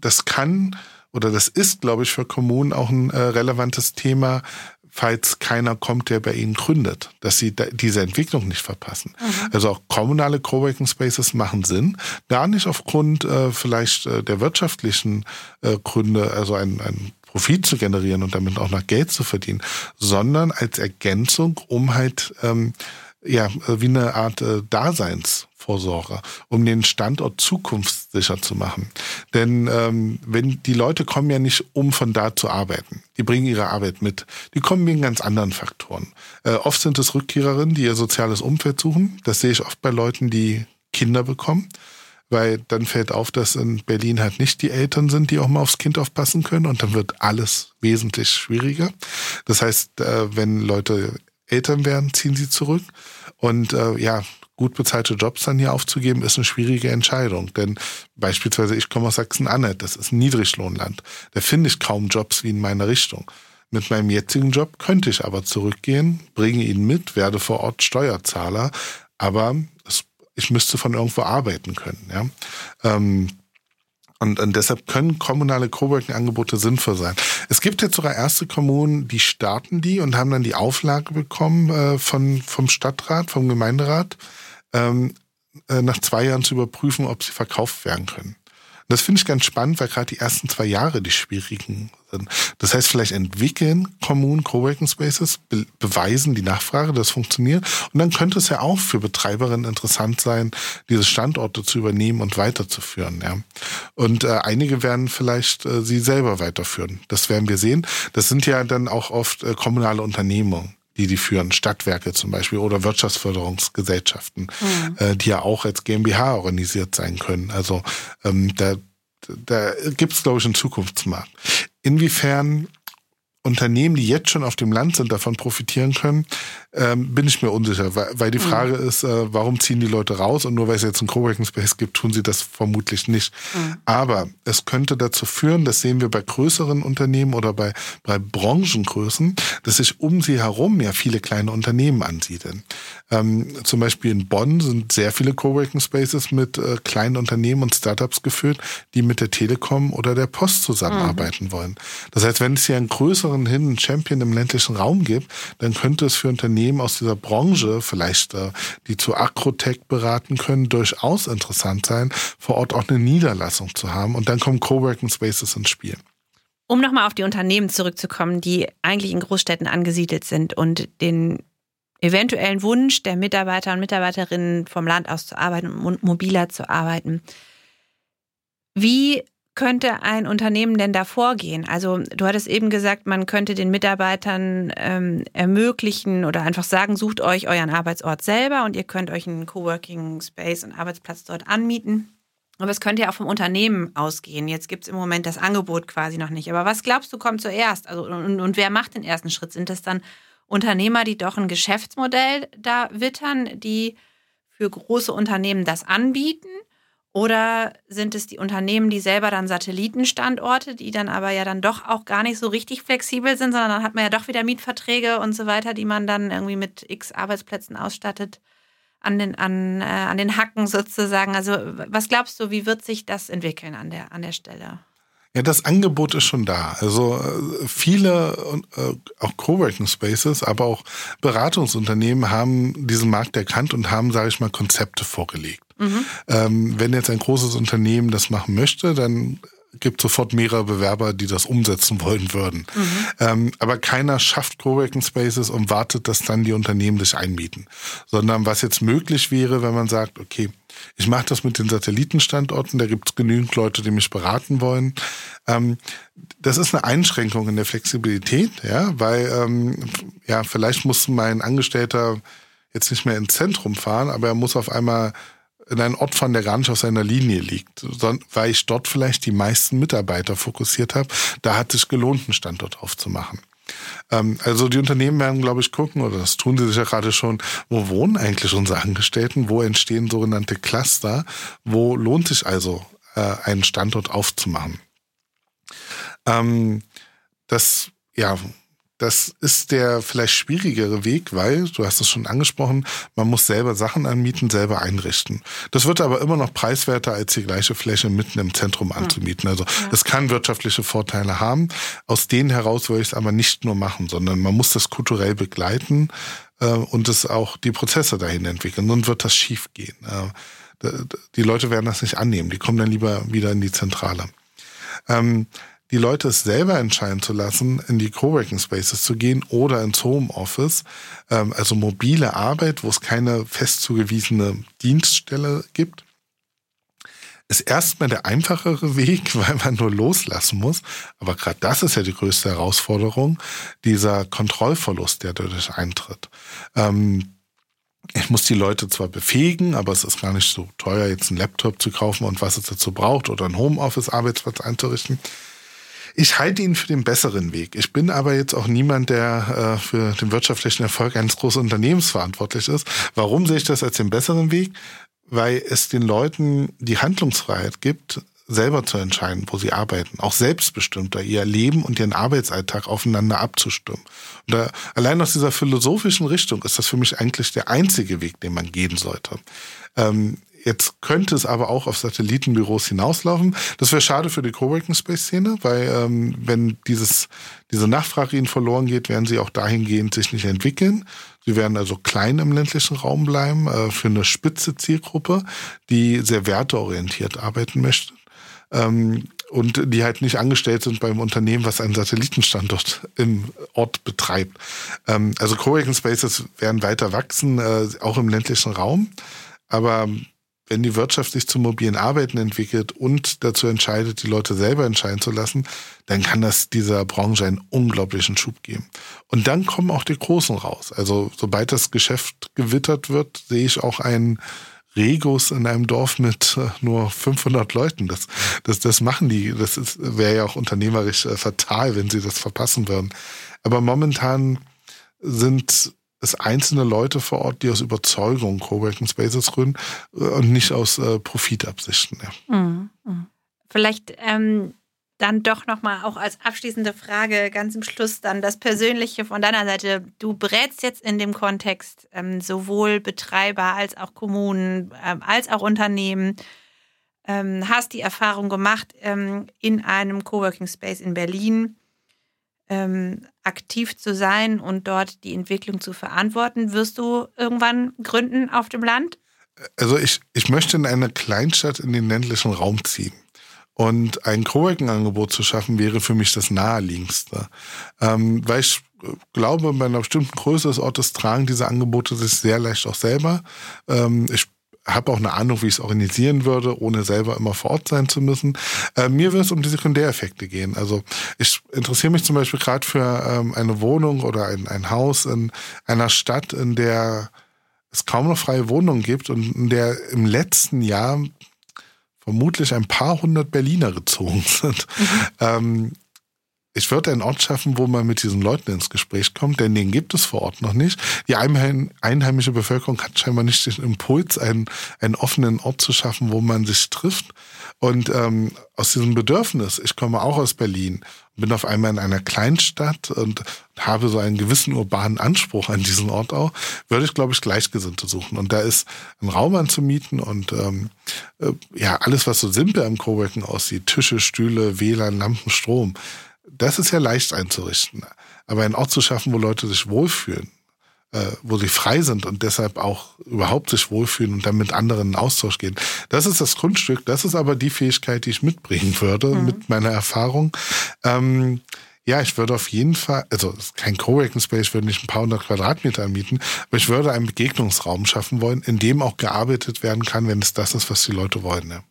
das kann oder das ist, glaube ich, für Kommunen auch ein äh, relevantes Thema, falls keiner kommt, der bei ihnen gründet, dass sie diese Entwicklung nicht verpassen. Mhm. Also auch kommunale Coworking Spaces machen Sinn, gar nicht aufgrund äh, vielleicht äh, der wirtschaftlichen äh, Gründe, also ein, ein Profit zu generieren und damit auch noch Geld zu verdienen, sondern als Ergänzung, um halt ähm, ja wie eine Art äh, Daseins Vorsorge, um den Standort zukunftssicher zu machen. Denn ähm, wenn die Leute kommen ja nicht, um von da zu arbeiten. Die bringen ihre Arbeit mit. Die kommen wegen ganz anderen Faktoren. Äh, oft sind es Rückkehrerinnen, die ihr soziales Umfeld suchen. Das sehe ich oft bei Leuten, die Kinder bekommen. Weil dann fällt auf, dass in Berlin halt nicht die Eltern sind, die auch mal aufs Kind aufpassen können. Und dann wird alles wesentlich schwieriger. Das heißt, äh, wenn Leute Eltern werden, ziehen sie zurück. Und äh, ja, gut bezahlte Jobs dann hier aufzugeben, ist eine schwierige Entscheidung. Denn beispielsweise ich komme aus Sachsen-Anhalt, das ist ein Niedriglohnland. Da finde ich kaum Jobs wie in meiner Richtung. Mit meinem jetzigen Job könnte ich aber zurückgehen, bringe ihn mit, werde vor Ort Steuerzahler, aber es, ich müsste von irgendwo arbeiten können. Ja? Ähm, und, und deshalb können kommunale Coworking-Angebote sinnvoll sein. Es gibt jetzt sogar erste Kommunen, die starten die und haben dann die Auflage bekommen äh, von, vom Stadtrat, vom Gemeinderat, ähm, äh, nach zwei Jahren zu überprüfen, ob sie verkauft werden können. Das finde ich ganz spannend, weil gerade die ersten zwei Jahre die schwierigen sind. Das heißt, vielleicht entwickeln Kommunen Coworking Spaces, be beweisen die Nachfrage, das funktioniert. Und dann könnte es ja auch für Betreiberinnen interessant sein, diese Standorte zu übernehmen und weiterzuführen. Ja. Und äh, einige werden vielleicht äh, sie selber weiterführen. Das werden wir sehen. Das sind ja dann auch oft äh, kommunale Unternehmungen die die führen, Stadtwerke zum Beispiel oder Wirtschaftsförderungsgesellschaften, mhm. äh, die ja auch als GmbH organisiert sein können. Also ähm, da, da gibt es, glaube ich, einen Zukunftsmarkt. Inwiefern Unternehmen, die jetzt schon auf dem Land sind, davon profitieren können, ähm, bin ich mir unsicher, weil, weil die mhm. Frage mhm. ist, äh, warum ziehen die Leute raus und nur weil es jetzt einen Coworking Space gibt, tun sie das vermutlich nicht. Mhm. Aber es könnte dazu führen, das sehen wir bei größeren Unternehmen oder bei, bei Branchengrößen, dass sich um sie herum ja viele kleine Unternehmen ansiedeln. Ähm, zum Beispiel in Bonn sind sehr viele Coworking Spaces mit äh, kleinen Unternehmen und Startups gefüllt, die mit der Telekom oder der Post zusammenarbeiten mhm. wollen. Das heißt, wenn es hier einen größeren besonderen Hidden Champion im ländlichen Raum gibt, dann könnte es für Unternehmen aus dieser Branche, vielleicht äh, die zu Acrotech beraten können, durchaus interessant sein, vor Ort auch eine Niederlassung zu haben. Und dann kommen Coworking Spaces ins Spiel. Um nochmal auf die Unternehmen zurückzukommen, die eigentlich in Großstädten angesiedelt sind und den eventuellen Wunsch der Mitarbeiter und Mitarbeiterinnen vom Land aus zu arbeiten und mobiler zu arbeiten. Wie könnte ein Unternehmen denn da vorgehen? Also du hattest eben gesagt, man könnte den Mitarbeitern ähm, ermöglichen oder einfach sagen, sucht euch euren Arbeitsort selber und ihr könnt euch einen Coworking Space und Arbeitsplatz dort anmieten. Aber es könnte ja auch vom Unternehmen ausgehen. Jetzt gibt es im Moment das Angebot quasi noch nicht. Aber was glaubst du, kommt zuerst? Also, und, und wer macht den ersten Schritt? Sind das dann Unternehmer, die doch ein Geschäftsmodell da wittern, die für große Unternehmen das anbieten? Oder sind es die Unternehmen, die selber dann Satellitenstandorte, die dann aber ja dann doch auch gar nicht so richtig flexibel sind, sondern dann hat man ja doch wieder Mietverträge und so weiter, die man dann irgendwie mit x Arbeitsplätzen ausstattet an den, an, äh, an den Hacken sozusagen. Also was glaubst du, wie wird sich das entwickeln an der, an der Stelle? Ja, das Angebot ist schon da. Also äh, viele, äh, auch Coworking Spaces, aber auch Beratungsunternehmen haben diesen Markt erkannt und haben, sage ich mal, Konzepte vorgelegt. Mhm. Ähm, wenn jetzt ein großes Unternehmen das machen möchte, dann gibt sofort mehrere Bewerber, die das umsetzen wollen würden. Mhm. Ähm, aber keiner schafft Coworking Spaces und wartet, dass dann die Unternehmen sich einmieten. Sondern was jetzt möglich wäre, wenn man sagt, okay, ich mache das mit den Satellitenstandorten, da gibt es genügend Leute, die mich beraten wollen. Ähm, das ist eine Einschränkung in der Flexibilität, ja, weil ähm, ja, vielleicht muss mein Angestellter jetzt nicht mehr ins Zentrum fahren, aber er muss auf einmal in einen Ort fahren, der gar nicht auf seiner Linie liegt, weil ich dort vielleicht die meisten Mitarbeiter fokussiert habe. Da hat es gelohnt, einen Standort aufzumachen. Ähm, also die Unternehmen werden, glaube ich, gucken, oder das tun sie sich ja gerade schon, wo wohnen eigentlich unsere Angestellten, wo entstehen sogenannte Cluster, wo lohnt sich also äh, einen Standort aufzumachen. Ähm, das ja das ist der vielleicht schwierigere Weg, weil, du hast es schon angesprochen, man muss selber Sachen anmieten, selber einrichten. Das wird aber immer noch preiswerter, als die gleiche Fläche mitten im Zentrum anzumieten. Also es kann wirtschaftliche Vorteile haben. Aus denen heraus würde ich es aber nicht nur machen, sondern man muss das kulturell begleiten äh, und es auch die Prozesse dahin entwickeln. Sonst wird das schief gehen. Äh, die Leute werden das nicht annehmen. Die kommen dann lieber wieder in die Zentrale. Ähm, die Leute es selber entscheiden zu lassen, in die Coworking Spaces zu gehen oder ins Homeoffice, ähm, also mobile Arbeit, wo es keine fest zugewiesene Dienststelle gibt, ist erstmal der einfachere Weg, weil man nur loslassen muss. Aber gerade das ist ja die größte Herausforderung, dieser Kontrollverlust, der dadurch eintritt. Ähm, ich muss die Leute zwar befähigen, aber es ist gar nicht so teuer, jetzt einen Laptop zu kaufen und was es dazu braucht oder einen Homeoffice-Arbeitsplatz einzurichten. Ich halte ihn für den besseren Weg. Ich bin aber jetzt auch niemand, der äh, für den wirtschaftlichen Erfolg eines großen Unternehmens verantwortlich ist. Warum sehe ich das als den besseren Weg? Weil es den Leuten die Handlungsfreiheit gibt, selber zu entscheiden, wo sie arbeiten, auch selbstbestimmter ihr Leben und ihren Arbeitsalltag aufeinander abzustimmen. Und da, allein aus dieser philosophischen Richtung ist das für mich eigentlich der einzige Weg, den man gehen sollte. Ähm, Jetzt könnte es aber auch auf Satellitenbüros hinauslaufen. Das wäre schade für die Coworking Space Szene, weil ähm, wenn dieses, diese Nachfrage ihnen verloren geht, werden sie auch dahingehend sich nicht entwickeln. Sie werden also klein im ländlichen Raum bleiben äh, für eine spitze Zielgruppe, die sehr werteorientiert arbeiten möchte. Ähm, und die halt nicht angestellt sind beim Unternehmen, was einen Satellitenstandort im Ort betreibt. Ähm, also Coworking Spaces werden weiter wachsen, äh, auch im ländlichen Raum. Aber wenn die Wirtschaft sich zum mobilen Arbeiten entwickelt und dazu entscheidet, die Leute selber entscheiden zu lassen, dann kann das dieser Branche einen unglaublichen Schub geben. Und dann kommen auch die Großen raus. Also sobald das Geschäft gewittert wird, sehe ich auch einen Regus in einem Dorf mit äh, nur 500 Leuten. Das, das, das machen die. Das wäre ja auch unternehmerisch äh, fatal, wenn sie das verpassen würden. Aber momentan sind es einzelne Leute vor Ort, die aus Überzeugung Coworking Spaces gründen äh, und nicht aus äh, Profitabsichten. Ja. Mhm. mhm. Vielleicht ähm, dann doch nochmal auch als abschließende Frage ganz im Schluss dann das Persönliche von deiner Seite. Du berätst jetzt in dem Kontext ähm, sowohl Betreiber als auch Kommunen, ähm, als auch Unternehmen. Ähm, hast die Erfahrung gemacht ähm, in einem Coworking Space in Berlin ähm, aktiv zu sein und dort die Entwicklung zu verantworten. Wirst du irgendwann gründen auf dem Land? Also ich, ich möchte in eine Kleinstadt in den ländlichen Raum ziehen. Und ein Coworking-Angebot zu schaffen, wäre für mich das naheliegendste. Ähm, weil ich glaube, bei einer bestimmten Größe des Ortes tragen diese Angebote sich sehr leicht auch selber. Ähm, ich habe auch eine Ahnung, wie ich es organisieren würde, ohne selber immer vor Ort sein zu müssen. Äh, mir wird es um die Sekundäreffekte gehen. Also ich interessiere mich zum Beispiel gerade für ähm, eine Wohnung oder ein, ein Haus in einer Stadt, in der es kaum noch freie Wohnungen gibt und in der im letzten Jahr vermutlich ein paar hundert Berliner gezogen sind. Mhm. Ähm, ich würde einen Ort schaffen, wo man mit diesen Leuten ins Gespräch kommt, denn den gibt es vor Ort noch nicht. Die einheimische Bevölkerung hat scheinbar nicht den Impuls, einen, einen offenen Ort zu schaffen, wo man sich trifft. Und ähm, aus diesem Bedürfnis, ich komme auch aus Berlin, bin auf einmal in einer Kleinstadt und habe so einen gewissen urbanen Anspruch an diesen Ort auch, würde ich, glaube ich, Gleichgesinnte suchen. Und da ist ein Raum anzumieten und ähm, äh, ja, alles, was so simpel am Coworking aussieht, Tische, Stühle, WLAN, Lampen, Strom, das ist ja leicht einzurichten. Aber einen Ort zu schaffen, wo Leute sich wohlfühlen, äh, wo sie frei sind und deshalb auch überhaupt sich wohlfühlen und dann mit anderen in Austausch gehen. Das ist das Grundstück. Das ist aber die Fähigkeit, die ich mitbringen würde mhm. mit meiner Erfahrung. Ähm, ja, ich würde auf jeden Fall, also kein Coworking Space, ich würde nicht ein paar hundert Quadratmeter anmieten, aber ich würde einen Begegnungsraum schaffen wollen, in dem auch gearbeitet werden kann, wenn es das ist, was die Leute wollen. Ja.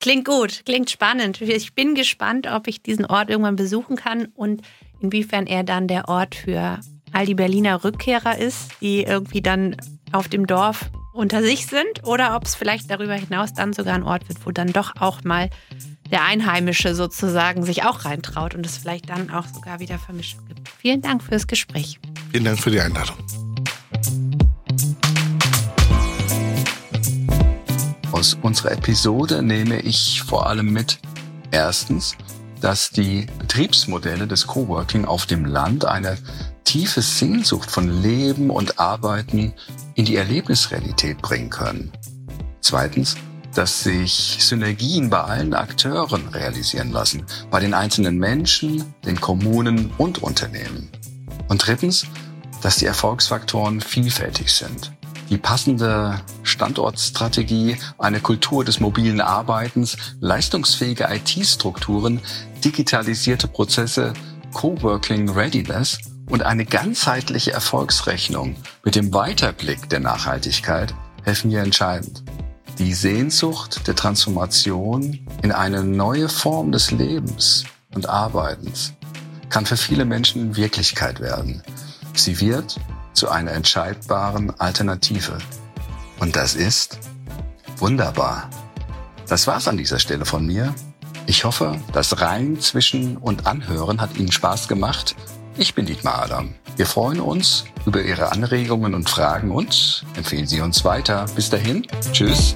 Klingt gut, klingt spannend. Ich bin gespannt, ob ich diesen Ort irgendwann besuchen kann und inwiefern er dann der Ort für all die Berliner Rückkehrer ist, die irgendwie dann auf dem Dorf unter sich sind oder ob es vielleicht darüber hinaus dann sogar ein Ort wird, wo dann doch auch mal der Einheimische sozusagen sich auch reintraut und es vielleicht dann auch sogar wieder Vermischung gibt. Vielen Dank fürs Gespräch. Vielen Dank für die Einladung. Aus unserer Episode nehme ich vor allem mit, erstens, dass die Betriebsmodelle des Coworking auf dem Land eine tiefe Sehnsucht von Leben und Arbeiten in die Erlebnisrealität bringen können. Zweitens, dass sich Synergien bei allen Akteuren realisieren lassen, bei den einzelnen Menschen, den Kommunen und Unternehmen. Und drittens, dass die Erfolgsfaktoren vielfältig sind die passende Standortstrategie, eine Kultur des mobilen Arbeitens, leistungsfähige IT-Strukturen, digitalisierte Prozesse, Coworking Readiness und eine ganzheitliche Erfolgsrechnung mit dem Weiterblick der Nachhaltigkeit helfen hier entscheidend. Die Sehnsucht der Transformation in eine neue Form des Lebens und Arbeitens kann für viele Menschen Wirklichkeit werden. Sie wird zu einer entscheidbaren Alternative. Und das ist wunderbar. Das war's an dieser Stelle von mir. Ich hoffe, das Rein zwischen und Anhören hat Ihnen Spaß gemacht. Ich bin Dietmar Adam. Wir freuen uns über Ihre Anregungen und Fragen und empfehlen Sie uns weiter. Bis dahin, tschüss.